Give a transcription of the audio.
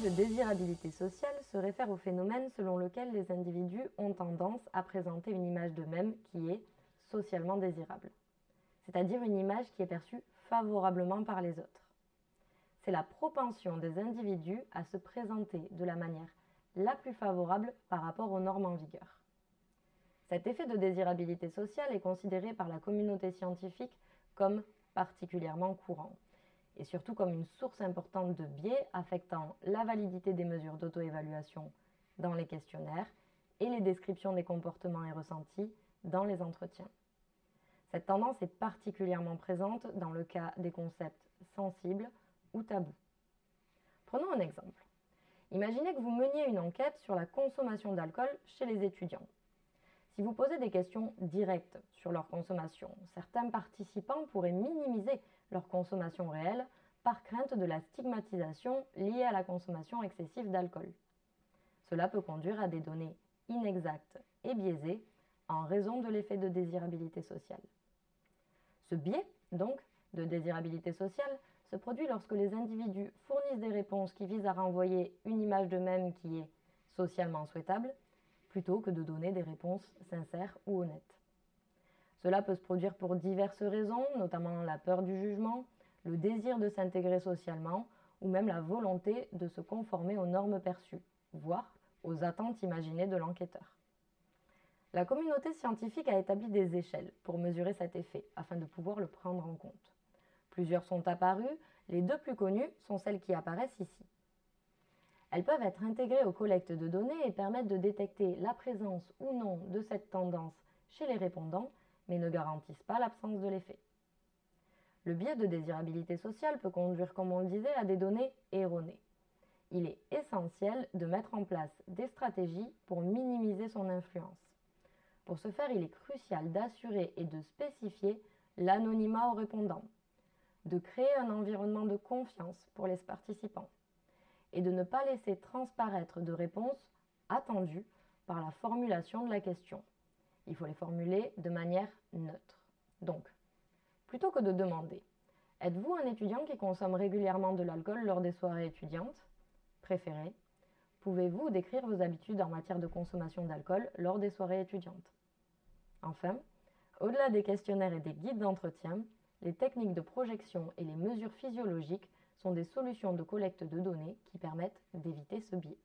de désirabilité sociale se réfère au phénomène selon lequel les individus ont tendance à présenter une image d'eux-mêmes qui est socialement désirable, c'est-à-dire une image qui est perçue favorablement par les autres. C'est la propension des individus à se présenter de la manière la plus favorable par rapport aux normes en vigueur. Cet effet de désirabilité sociale est considéré par la communauté scientifique comme particulièrement courant et surtout comme une source importante de biais affectant la validité des mesures d'auto-évaluation dans les questionnaires et les descriptions des comportements et ressentis dans les entretiens. Cette tendance est particulièrement présente dans le cas des concepts sensibles ou tabous. Prenons un exemple. Imaginez que vous meniez une enquête sur la consommation d'alcool chez les étudiants. Si vous posez des questions directes sur leur consommation, certains participants pourraient minimiser leur consommation réelle par crainte de la stigmatisation liée à la consommation excessive d'alcool. Cela peut conduire à des données inexactes et biaisées en raison de l'effet de désirabilité sociale. Ce biais, donc, de désirabilité sociale se produit lorsque les individus fournissent des réponses qui visent à renvoyer une image d'eux-mêmes qui est socialement souhaitable, plutôt que de donner des réponses sincères ou honnêtes. Cela peut se produire pour diverses raisons, notamment la peur du jugement, le désir de s'intégrer socialement ou même la volonté de se conformer aux normes perçues, voire aux attentes imaginées de l'enquêteur. La communauté scientifique a établi des échelles pour mesurer cet effet afin de pouvoir le prendre en compte. Plusieurs sont apparues, les deux plus connues sont celles qui apparaissent ici. Elles peuvent être intégrées aux collectes de données et permettre de détecter la présence ou non de cette tendance chez les répondants, mais ne garantissent pas l'absence de l'effet. Le biais de désirabilité sociale peut conduire, comme on le disait, à des données erronées. Il est essentiel de mettre en place des stratégies pour minimiser son influence. Pour ce faire, il est crucial d'assurer et de spécifier l'anonymat aux répondants, de créer un environnement de confiance pour les participants, et de ne pas laisser transparaître de réponses attendues par la formulation de la question. Il faut les formuler de manière de demander. Êtes-vous un étudiant qui consomme régulièrement de l'alcool lors des soirées étudiantes Préféré Pouvez-vous décrire vos habitudes en matière de consommation d'alcool lors des soirées étudiantes? Enfin, au-delà des questionnaires et des guides d'entretien, les techniques de projection et les mesures physiologiques sont des solutions de collecte de données qui permettent d'éviter ce biais.